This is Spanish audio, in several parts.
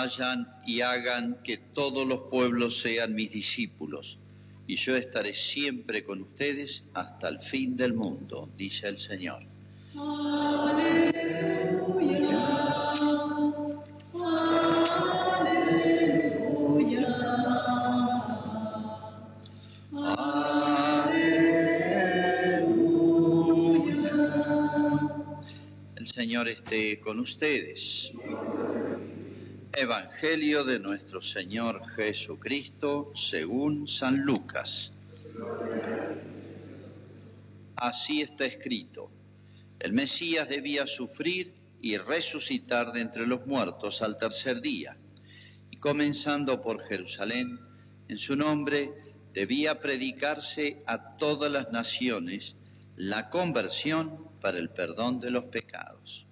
Vayan y hagan que todos los pueblos sean mis discípulos, y yo estaré siempre con ustedes hasta el fin del mundo, dice el Señor. El Señor esté con ustedes. Evangelio de nuestro Señor Jesucristo según San Lucas. Así está escrito. El Mesías debía sufrir y resucitar de entre los muertos al tercer día. Y comenzando por Jerusalén, en su nombre debía predicarse a todas las naciones la conversión para el perdón de los pecados.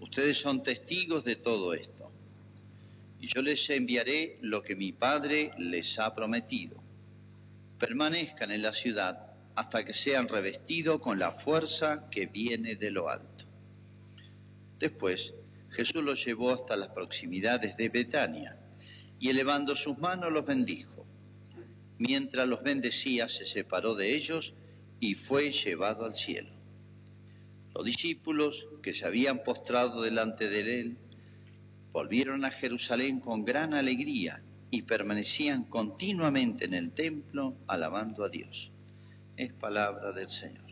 Ustedes son testigos de todo esto y yo les enviaré lo que mi Padre les ha prometido. Permanezcan en la ciudad hasta que sean revestidos con la fuerza que viene de lo alto. Después Jesús los llevó hasta las proximidades de Betania y elevando sus manos los bendijo. Mientras los bendecía se separó de ellos y fue llevado al cielo. Los discípulos que se habían postrado delante de él volvieron a Jerusalén con gran alegría y permanecían continuamente en el templo alabando a Dios. Es palabra del Señor.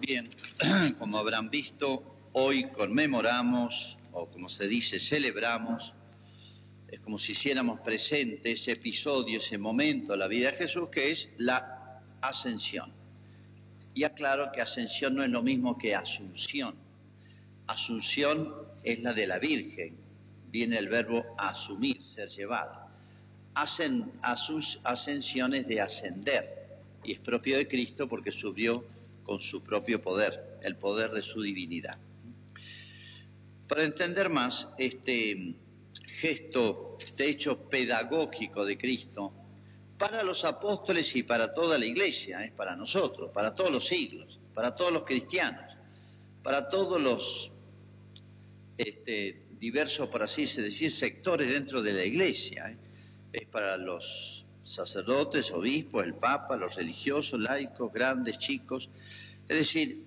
Bien, como habrán visto, hoy conmemoramos, o como se dice, celebramos, es como si hiciéramos presente ese episodio, ese momento de la vida de Jesús, que es la ascensión. Y aclaro que ascensión no es lo mismo que asunción. Asunción es la de la Virgen, viene el verbo asumir, ser llevada. Hacen sus ascensiones de ascender, y es propio de Cristo porque subió con su propio poder, el poder de su divinidad. Para entender más este gesto, este hecho pedagógico de Cristo, para los apóstoles y para toda la iglesia, es para nosotros, para todos los siglos, para todos los cristianos, para todos los este, diversos, por así decir, sectores dentro de la iglesia. ¿eh? Es para los sacerdotes, obispos, el papa, los religiosos, laicos, grandes, chicos. Es decir,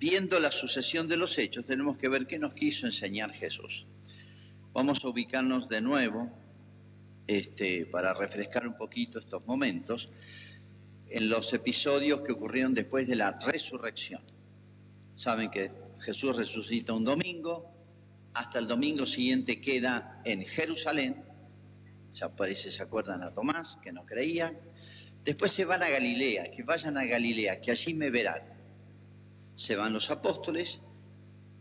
viendo la sucesión de los hechos, tenemos que ver qué nos quiso enseñar Jesús. Vamos a ubicarnos de nuevo este, para refrescar un poquito estos momentos, en los episodios que ocurrieron después de la resurrección. Saben que Jesús resucita un domingo, hasta el domingo siguiente queda en Jerusalén, ya parece se acuerdan a Tomás, que no creía, después se van a Galilea, que vayan a Galilea, que allí me verán. Se van los apóstoles,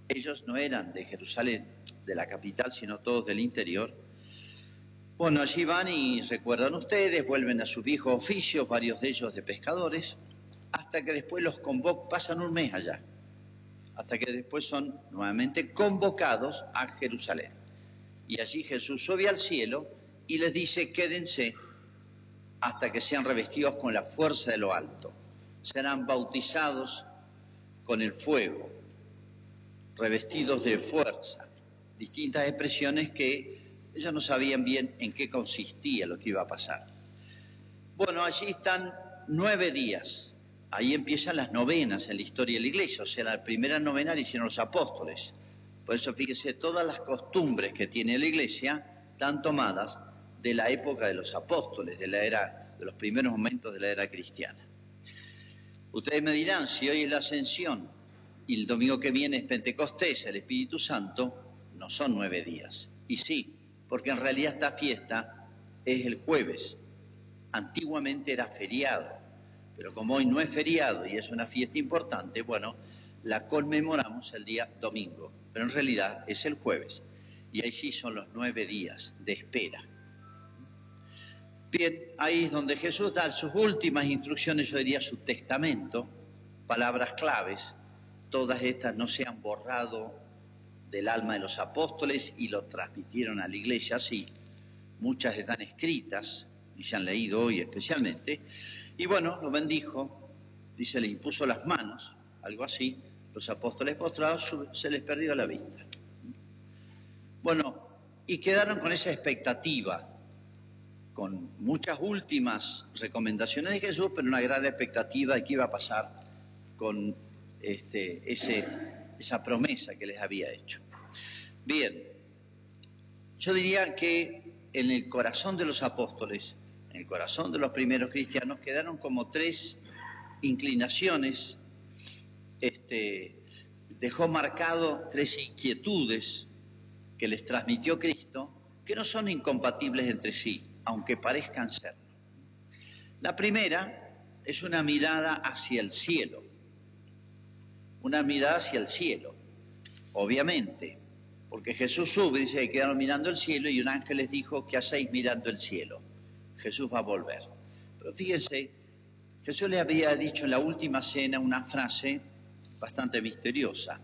ellos no eran de Jerusalén, de la capital, sino todos del interior, bueno, allí van y recuerdan ustedes, vuelven a sus viejos oficios, varios de ellos de pescadores, hasta que después los convocan, pasan un mes allá, hasta que después son nuevamente convocados a Jerusalén. Y allí Jesús sube al cielo y les dice, quédense hasta que sean revestidos con la fuerza de lo alto. Serán bautizados con el fuego, revestidos de fuerza. Distintas expresiones que ellos no sabían bien en qué consistía lo que iba a pasar. Bueno, allí están nueve días. Ahí empiezan las novenas en la historia de la iglesia. O sea, la primera novena la hicieron los apóstoles. Por eso fíjese, todas las costumbres que tiene la iglesia están tomadas de la época de los apóstoles, de la era, de los primeros momentos de la era cristiana. Ustedes me dirán, si hoy es la ascensión y el domingo que viene es Pentecostés, el Espíritu Santo, no son nueve días. Y sí, porque en realidad esta fiesta es el jueves. Antiguamente era feriado, pero como hoy no es feriado y es una fiesta importante, bueno, la conmemoramos el día domingo, pero en realidad es el jueves. Y ahí sí son los nueve días de espera. Bien, ahí es donde Jesús da sus últimas instrucciones, yo diría su testamento, palabras claves, todas estas no se han borrado del alma de los apóstoles y lo transmitieron a la iglesia así. Muchas están escritas y se han leído hoy especialmente. Y bueno, lo bendijo dice, le impuso las manos, algo así, los apóstoles postrados se les perdió la vista. Bueno, y quedaron con esa expectativa, con muchas últimas recomendaciones de Jesús, pero una gran expectativa de qué iba a pasar con este, ese, esa promesa que les había hecho. Bien, yo diría que en el corazón de los apóstoles, en el corazón de los primeros cristianos, quedaron como tres inclinaciones, este, dejó marcado tres inquietudes que les transmitió Cristo, que no son incompatibles entre sí, aunque parezcan ser. La primera es una mirada hacia el cielo, una mirada hacia el cielo, obviamente, porque Jesús sube, dice que quedaron mirando el cielo y un ángel les dijo, ¿qué hacéis mirando el cielo? Jesús va a volver. Pero fíjense, Jesús le había dicho en la última cena una frase bastante misteriosa.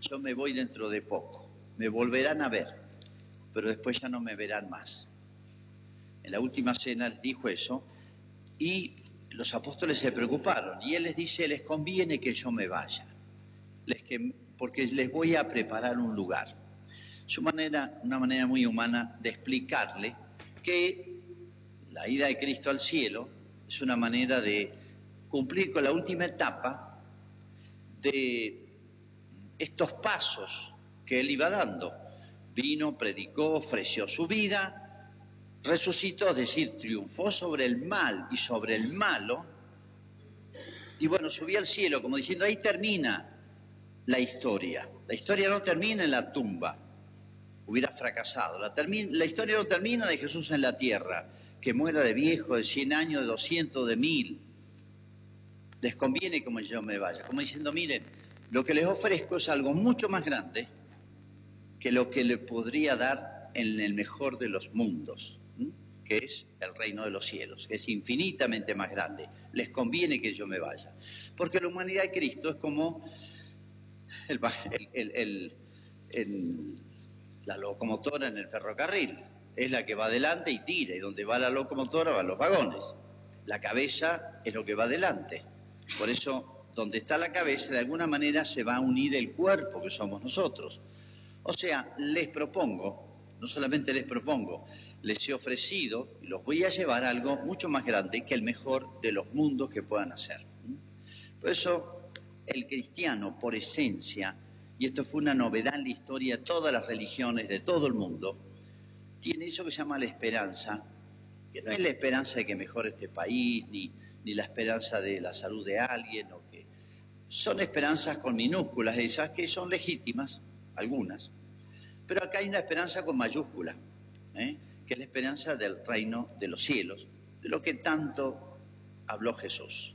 Yo me voy dentro de poco, me volverán a ver, pero después ya no me verán más. En la última cena les dijo eso y los apóstoles se preocuparon y él les dice, les conviene que yo me vaya, porque les voy a preparar un lugar. Su manera, una manera muy humana de explicarle que la ida de Cristo al cielo es una manera de cumplir con la última etapa de estos pasos que él iba dando. Vino, predicó, ofreció su vida, resucitó, es decir, triunfó sobre el mal y sobre el malo, y bueno, subió al cielo, como diciendo, ahí termina la historia. La historia no termina en la tumba, hubiera fracasado. La, la historia no termina de Jesús en la tierra, que muera de viejo, de 100 años, de 200, de mil. Les conviene como yo me vaya, como diciendo, miren, lo que les ofrezco es algo mucho más grande que lo que le podría dar en el mejor de los mundos, que es el reino de los cielos, que es infinitamente más grande. Les conviene que yo me vaya. Porque la humanidad de Cristo es como la locomotora en el ferrocarril. Es la que va adelante y tira, y donde va la locomotora van los vagones. La cabeza es lo que va adelante. Por eso, donde está la cabeza, de alguna manera se va a unir el cuerpo que somos nosotros. O sea, les propongo, no solamente les propongo, les he ofrecido y los voy a llevar a algo mucho más grande que el mejor de los mundos que puedan hacer. Por eso, el cristiano, por esencia, y esto fue una novedad en la historia de todas las religiones de todo el mundo, tiene eso que se llama la esperanza, que no es la esperanza de que mejore este país, ni, ni la esperanza de la salud de alguien, o que son esperanzas con minúsculas, esas que son legítimas, algunas, pero acá hay una esperanza con mayúscula, ¿eh? que es la esperanza del reino de los cielos, de lo que tanto habló Jesús,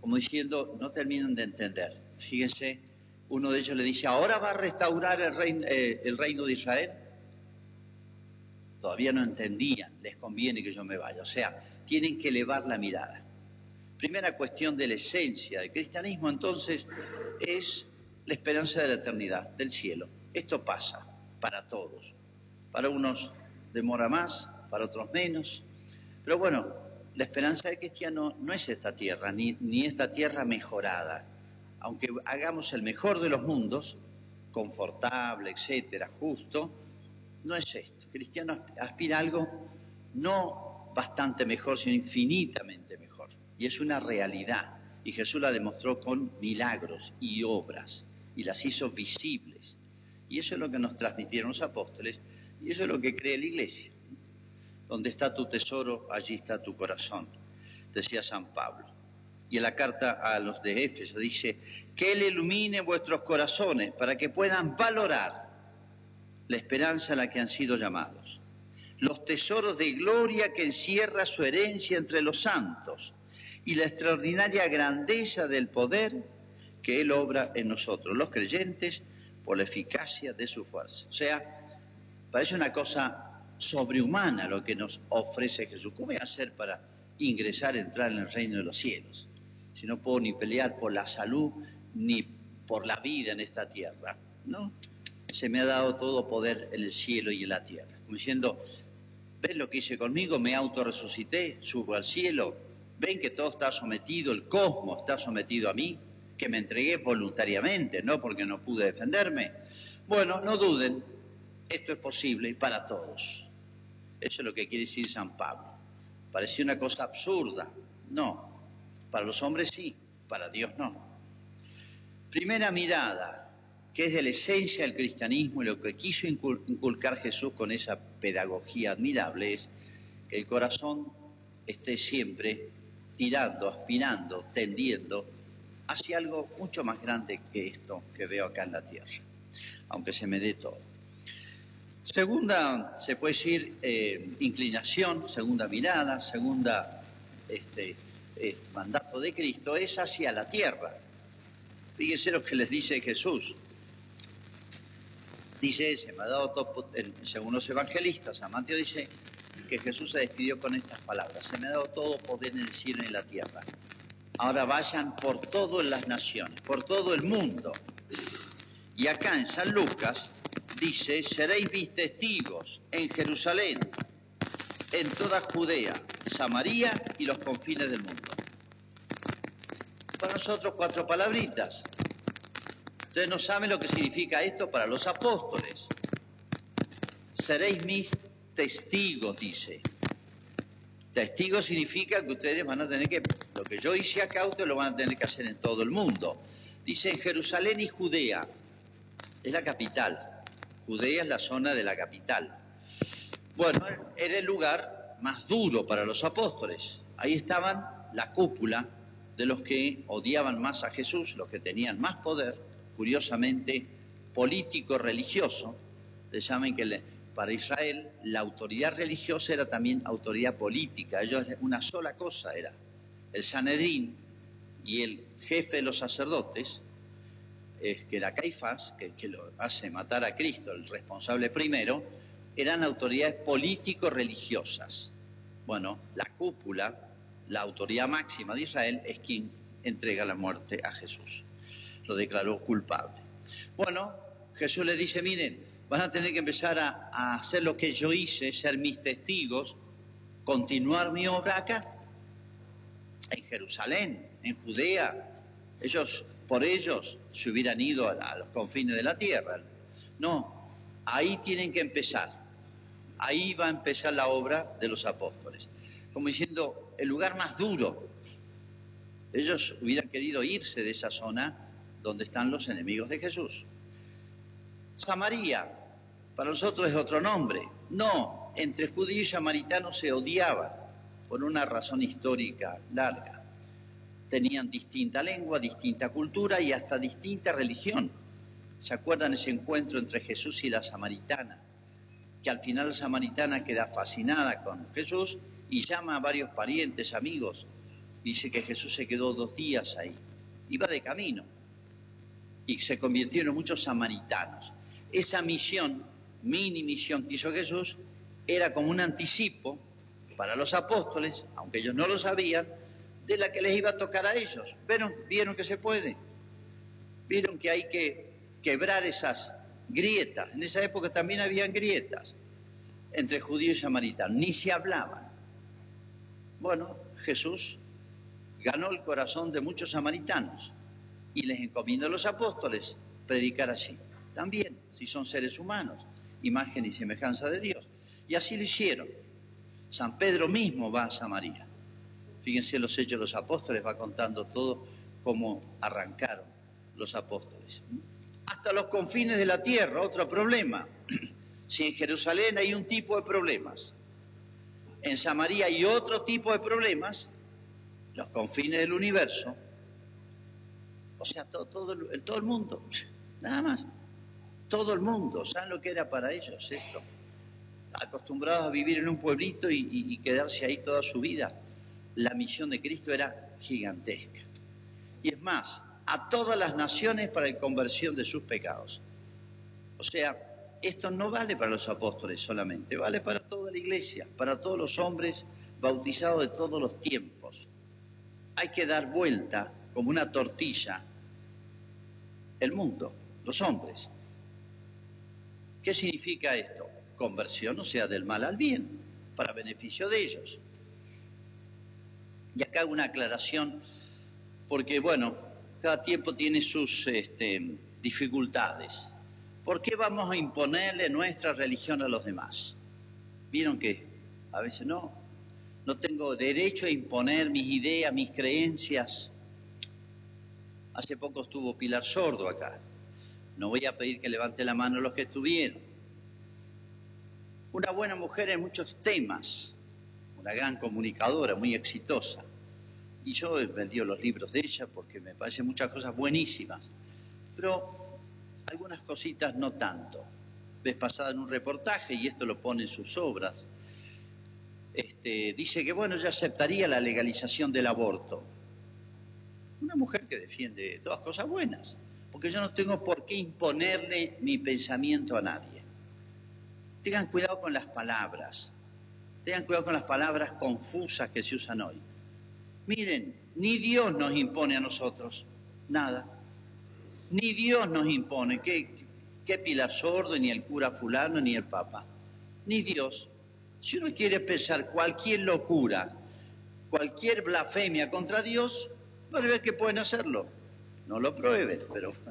como diciendo, no terminan de entender. Fíjense, uno de ellos le dice, ¿ahora va a restaurar el reino, eh, el reino de Israel? Todavía no entendían, les conviene que yo me vaya. O sea, tienen que elevar la mirada. Primera cuestión de la esencia del cristianismo, entonces, es la esperanza de la eternidad, del cielo. Esto pasa para todos. Para unos demora más, para otros menos. Pero bueno, la esperanza del cristiano no es esta tierra, ni, ni esta tierra mejorada. Aunque hagamos el mejor de los mundos, confortable, etcétera, justo, no es esto cristiano aspira a algo no bastante mejor, sino infinitamente mejor. Y es una realidad. Y Jesús la demostró con milagros y obras y las hizo visibles. Y eso es lo que nos transmitieron los apóstoles y eso es lo que cree la iglesia. Donde está tu tesoro, allí está tu corazón, decía San Pablo. Y en la carta a los de Éfeso dice, que Él ilumine vuestros corazones para que puedan valorar la esperanza a la que han sido llamados, los tesoros de gloria que encierra su herencia entre los santos y la extraordinaria grandeza del poder que Él obra en nosotros, los creyentes, por la eficacia de su fuerza. O sea, parece una cosa sobrehumana lo que nos ofrece Jesús. ¿Cómo voy a hacer para ingresar, entrar en el reino de los cielos? Si no puedo ni pelear por la salud ni por la vida en esta tierra, ¿no? se me ha dado todo poder en el cielo y en la tierra. Como diciendo, ¿ves lo que hice conmigo? Me autorresucité, subo al cielo, ven que todo está sometido, el cosmos está sometido a mí, que me entregué voluntariamente, no porque no pude defenderme. Bueno, no duden, esto es posible para todos. Eso es lo que quiere decir San Pablo. Parecía una cosa absurda. No, para los hombres sí, para Dios no. Primera mirada, que es de la esencia del cristianismo y lo que quiso inculcar Jesús con esa pedagogía admirable, es que el corazón esté siempre tirando, aspirando, tendiendo hacia algo mucho más grande que esto que veo acá en la tierra, aunque se me dé todo. Segunda, se puede decir, eh, inclinación, segunda mirada, segunda este, eh, mandato de Cristo, es hacia la tierra. Fíjense lo que les dice Jesús. Dice, se me ha dado todo, según los evangelistas, San Mateo dice que Jesús se despidió con estas palabras, se me ha dado todo poder en el cielo y en la tierra. Ahora vayan por todas las naciones, por todo el mundo. Y acá en San Lucas dice, seréis mis testigos en Jerusalén, en toda Judea, Samaria y los confines del mundo. Para nosotros cuatro palabritas. Ustedes no saben lo que significa esto para los apóstoles. Seréis mis testigos, dice. Testigo significa que ustedes van a tener que, lo que yo hice acá, ustedes lo van a tener que hacer en todo el mundo. Dice en Jerusalén y Judea, es la capital. Judea es la zona de la capital. Bueno, era el lugar más duro para los apóstoles. Ahí estaban la cúpula de los que odiaban más a Jesús, los que tenían más poder, curiosamente político-religioso. Se llaman que para Israel la autoridad religiosa era también autoridad política. Ellos una sola cosa era. El Sanedrín y el jefe de los sacerdotes, es que era Caifás, que, lo hace matar a Cristo, el responsable primero, eran autoridades político-religiosas. Bueno, la cúpula, la autoridad máxima de Israel, es quien entrega la muerte a Jesús. Lo declaró culpable. Bueno, Jesús le dice, miren, van a tener que empezar a, hacer lo que yo hice, ser mis testigos, continuar mi obra acá, en Jerusalén, en Judea. Ellos, por ellos, se hubieran ido a, los confines de la tierra. No, ahí tienen que empezar. Ahí va a empezar la obra de los apóstoles. Como diciendo, el lugar más duro. Ellos hubieran querido irse de esa zona donde están los enemigos de Jesús. Samaria, para nosotros es otro nombre. No, entre judíos y samaritanos se odiaban por una razón histórica larga. Tenían distinta lengua, distinta cultura y hasta distinta religión. ¿Se acuerdan ese encuentro entre Jesús y la samaritana? Que al final la samaritana queda fascinada con Jesús y llama a varios parientes, amigos. Dice que Jesús se quedó dos días ahí. Iba de camino y se convirtieron muchos samaritanos. Esa misión mini misión que hizo Jesús era como un anticipo para los apóstoles, aunque ellos no lo sabían, de la que les iba a tocar a ellos. ¿Vieron, vieron que se puede? Vieron que hay que quebrar esas grietas. En esa época también habían grietas entre judíos y samaritanos, ni se hablaban. Bueno, Jesús ganó el corazón de muchos samaritanos y les encomendó a los apóstoles predicar allí. También, si son seres humanos imagen y semejanza de Dios. Y así lo hicieron. San Pedro mismo va a Samaria. Fíjense los hechos de los apóstoles, va contando todo cómo arrancaron los apóstoles. Hasta los confines de la tierra, otro problema. Si en Jerusalén hay un tipo de problemas, en Samaria hay otro tipo de problemas, los confines del universo, o sea, todo, todo, todo el mundo, nada más. Todo el mundo, ¿saben lo que era para ellos esto? Acostumbrados a vivir en un pueblito y, quedarse ahí toda su vida. La misión de Cristo era gigantesca. Y es más, a todas las naciones para la conversión de sus pecados. O sea, esto no vale para los apóstoles solamente, vale para toda la iglesia, para todos los hombres bautizados de todos los tiempos. Hay que dar vuelta como una tortilla el mundo, los hombres. ¿Qué significa esto? Conversión, o sea, del mal al bien, para beneficio de ellos. Y acá una aclaración, porque bueno, cada tiempo tiene sus este, dificultades. ¿Por qué vamos a imponerle nuestra religión a los demás? ¿Vieron que a veces no? No tengo derecho a imponer mis ideas, mis creencias. Hace poco estuvo Pilar Sordo acá. No voy a pedir que levante la mano los que estuvieron. Una buena mujer en muchos temas, una gran comunicadora, muy exitosa. Y yo he vendido los libros de ella porque me parecen muchas cosas buenísimas. Pero algunas cositas no tanto. Ves pasada en un reportaje, y esto lo pone en sus obras, este, dice que bueno, ya aceptaría la legalización del aborto. Una mujer que defiende todas cosas buenas, porque yo no tengo por qué imponerle mi pensamiento a nadie. Tengan cuidado con las palabras, tengan cuidado con las palabras confusas que se usan hoy. Miren, ni Dios nos impone a nosotros nada. Ni Dios nos impone. ¿Qué, qué Pilar Sordo, ni el cura fulano, ni el Papa? Ni Dios. Si uno quiere pensar cualquier locura, cualquier blasfemia contra Dios, va a ver que pueden hacerlo. No lo prueben, pero...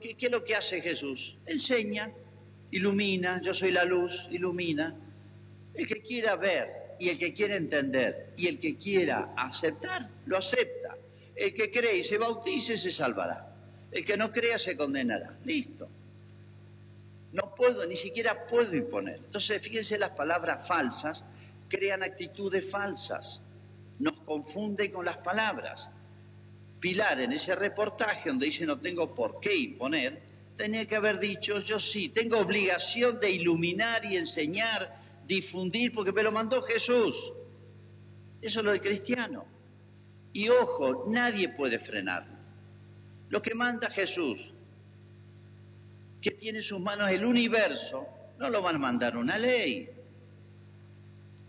¿Qué es lo que hace Jesús? Enseña, ilumina, yo soy la luz, ilumina. El que quiera ver y el que quiera entender y el que quiera aceptar, lo acepta. El que cree y se bautice se salvará. El que no crea se condenará. Listo. No puedo, ni siquiera puedo imponer. Entonces, fíjense, las palabras falsas crean actitudes falsas. Nos confunden con las palabras. Pilar, en ese reportaje donde dice no tengo por qué imponer, tenía que haber dicho yo sí, tengo obligación de iluminar y enseñar, difundir, porque me lo mandó Jesús. Eso es lo de cristiano. Y ojo, nadie puede frenarlo. Lo que manda Jesús, que tiene en sus manos el universo, no lo van a mandar una ley,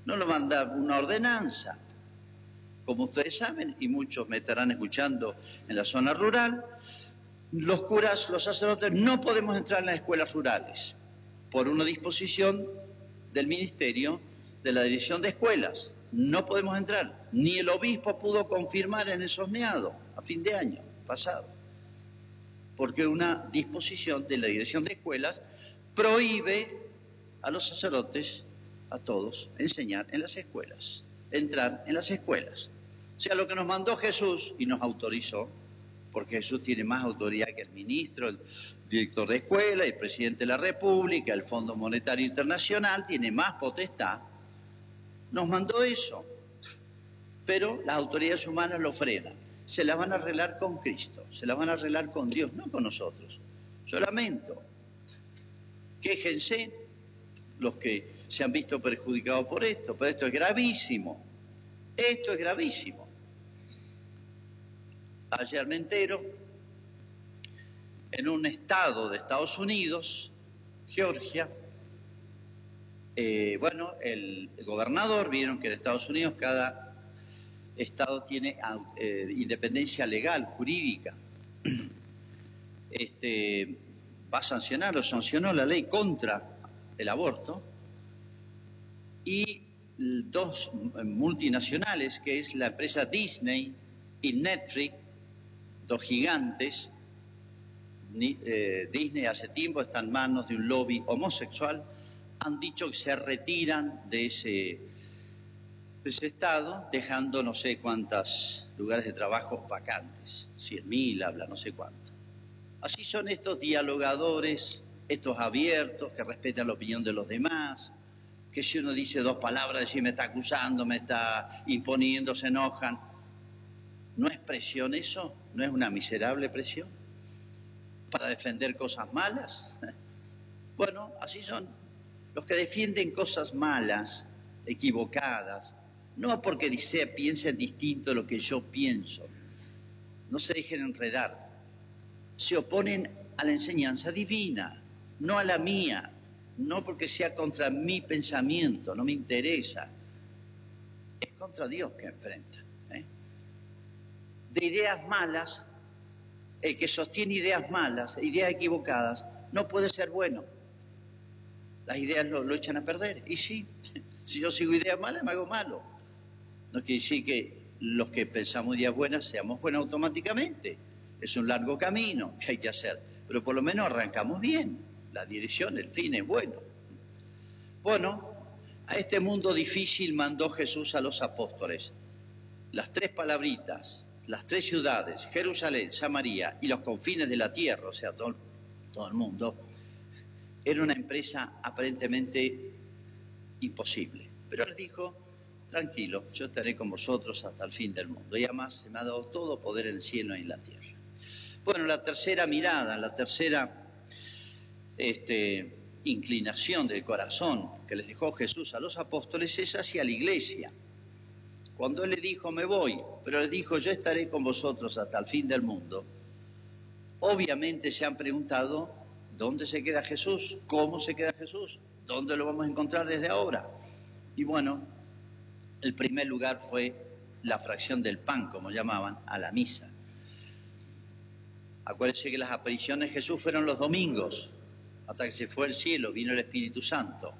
no lo manda una ordenanza. Como ustedes saben, y muchos me estarán escuchando en la zona rural, los curas, los sacerdotes, no podemos entrar en las escuelas rurales por una disposición del Ministerio de la Dirección de Escuelas. No podemos entrar. Ni el obispo pudo confirmar en el sosneado a fin de año pasado porque una disposición de la Dirección de Escuelas prohíbe a los sacerdotes, a todos, enseñar en las escuelas, entrar en las escuelas. O sea, lo que nos mandó Jesús y nos autorizó, porque Jesús tiene más autoridad que el ministro, el director de escuela, el presidente de la República, el Fondo Monetario Internacional, tiene más potestad, nos mandó eso. Pero las autoridades humanas lo frenan se la van a arreglar con Cristo, se la van a arreglar con Dios, no con nosotros. Yo lamento. Quéjense los que se han visto perjudicados por esto, pero esto es gravísimo. Esto es gravísimo. Ayer me en un estado de Estados Unidos, Georgia, eh, bueno, el gobernador, vieron que en Estados Unidos cada Estado tiene eh, independencia legal, jurídica. Este, va a sancionar o sancionó la ley contra el aborto y dos multinacionales, que es la empresa Disney y Netflix, dos gigantes. Eh, Disney hace tiempo está en manos de un lobby homosexual, han dicho que se retiran de ese Estado, dejando no sé cuántos lugares de trabajo vacantes, cien mil, habla no sé cuánto. Así son estos dialogadores, estos abiertos, que respetan la opinión de los demás, que si uno dice dos palabras, si me está acusando, me está imponiendo, se enojan. ¿No es presión eso? ¿No es una miserable presión? ¿Para defender cosas malas? Bueno, así son. Los que defienden cosas malas, equivocadas, no porque dice, piensen distinto de lo que yo pienso. No se dejen enredar. Se oponen a la enseñanza divina, no a la mía. No porque sea contra mi pensamiento, no me interesa. Es contra Dios que enfrenta. De ideas malas, el que sostiene ideas malas, ideas equivocadas, no puede ser bueno. Las ideas lo, lo echan a perder. Y sí, si yo sigo ideas malas, me hago malo. No quiere decir que los que pensamos días buenas seamos buenos automáticamente. Es un largo camino que hay que hacer, pero por lo menos arrancamos bien. La dirección, el fin es bueno. Bueno, a este mundo difícil mandó Jesús a los apóstoles. Las tres palabritas, las tres ciudades, Jerusalén, Samaria y los confines de la tierra, o sea, todo, todo el mundo, era una empresa aparentemente imposible. Pero él dijo, tranquilo, yo estaré con vosotros hasta el fin del mundo. Y además se me ha dado todo poder en el cielo y en la tierra. Bueno, la tercera mirada, la tercera este, inclinación del corazón que les dejó Jesús a los apóstoles es hacia la iglesia. Cuando Él le dijo, me voy, pero le dijo, yo estaré con vosotros hasta el fin del mundo, obviamente se han preguntado, ¿dónde se queda Jesús? ¿Cómo se queda Jesús? ¿Dónde lo vamos a encontrar desde ahora? Y bueno, el primer lugar fue la fracción del pan, como llamaban, a la misa. Acuérdense que las apariciones de Jesús fueron los domingos, hasta que se fue al cielo, vino el Espíritu Santo.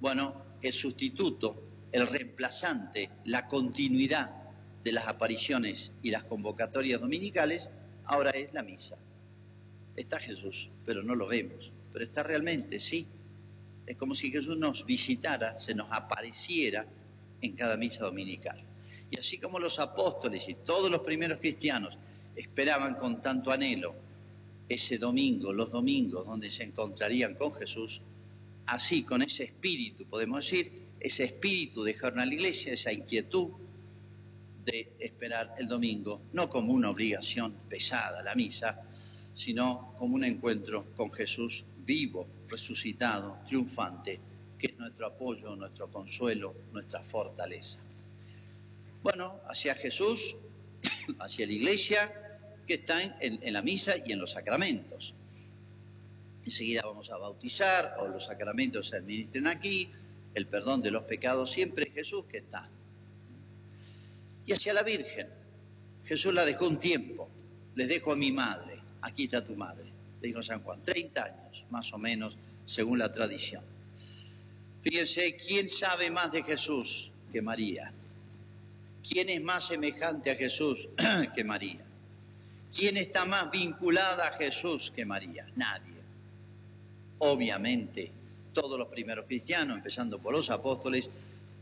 Bueno, el sustituto, el reemplazante, la continuidad de las apariciones y las convocatorias dominicales, ahora es la misa. Está Jesús, pero no lo vemos. Pero está realmente, sí. Es como si Jesús nos visitara, se nos apareciera en cada misa dominical. Y así como los apóstoles y todos los primeros cristianos esperaban con tanto anhelo ese domingo, los domingos donde se encontrarían con Jesús, así con ese espíritu, podemos decir, ese espíritu de la iglesia, esa inquietud de esperar el domingo, no como una obligación pesada la misa, sino como un encuentro con Jesús vivo, resucitado, triunfante, que es nuestro apoyo, nuestro consuelo, nuestra fortaleza. Bueno, hacia Jesús, hacia la iglesia, que están en, la misa y en los sacramentos. Enseguida vamos a bautizar, o los sacramentos se administren aquí, el perdón de los pecados siempre es Jesús que está. Y hacia la Virgen, Jesús la dejó un tiempo, les dejo a mi madre, aquí está tu madre, le dijo San Juan, 30 años más o menos, según la tradición. Fíjense, ¿quién sabe más de Jesús que María? ¿Quién es más semejante a Jesús que María? ¿Quién está más vinculada a Jesús que María? Nadie. Obviamente, todos los primeros cristianos, empezando por los apóstoles,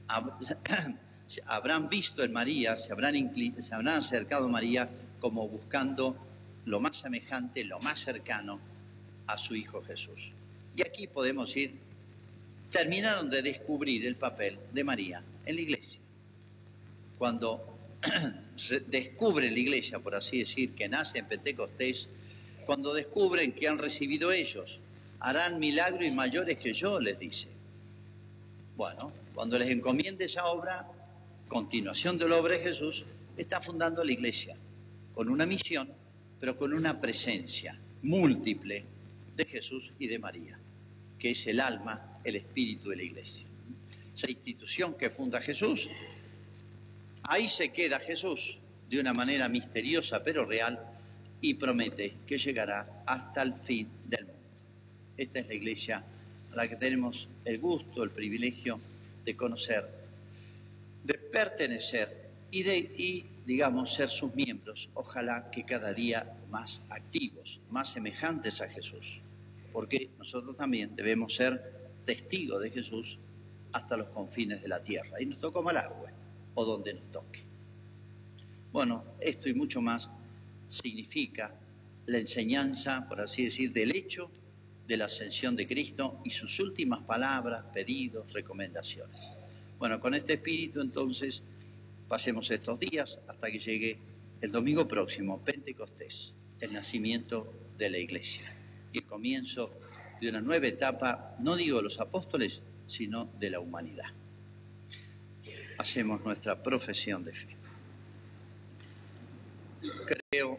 habrán visto en María, se habrán, acercado a María como buscando lo más semejante, lo más cercano a su Hijo Jesús. Y aquí podemos ir, terminaron de descubrir el papel de María en la iglesia. Cuando descubren la iglesia, por así decir, que nace en Pentecostés, cuando descubren que han recibido ellos, harán milagros y mayores que yo, les dice. Bueno, cuando les encomiende esa obra, continuación de la obra de Jesús, está fundando la iglesia, con una misión, pero con una presencia múltiple de Jesús y de María, que es el alma, el espíritu de la iglesia. Esa institución que funda Jesús Ahí se queda Jesús de una manera misteriosa pero real y promete que llegará hasta el fin del mundo. Esta es la iglesia a la que tenemos el gusto, el privilegio de conocer, de pertenecer y digamos, ser sus miembros. Ojalá que cada día más activos, más semejantes a Jesús, porque nosotros también debemos ser testigos de Jesús hasta los confines de la tierra. Y nos tocó Malagüe o donde nos toque. Bueno, esto y mucho más significa la enseñanza, por así decir, del hecho de la ascensión de Cristo y sus últimas palabras, pedidos, recomendaciones. Bueno, con este espíritu entonces pasemos estos días hasta que llegue el domingo próximo, Pentecostés, el nacimiento de la iglesia y el comienzo de una nueva etapa, no digo de los apóstoles, sino de la humanidad hacemos nuestra profesión de fe. Creo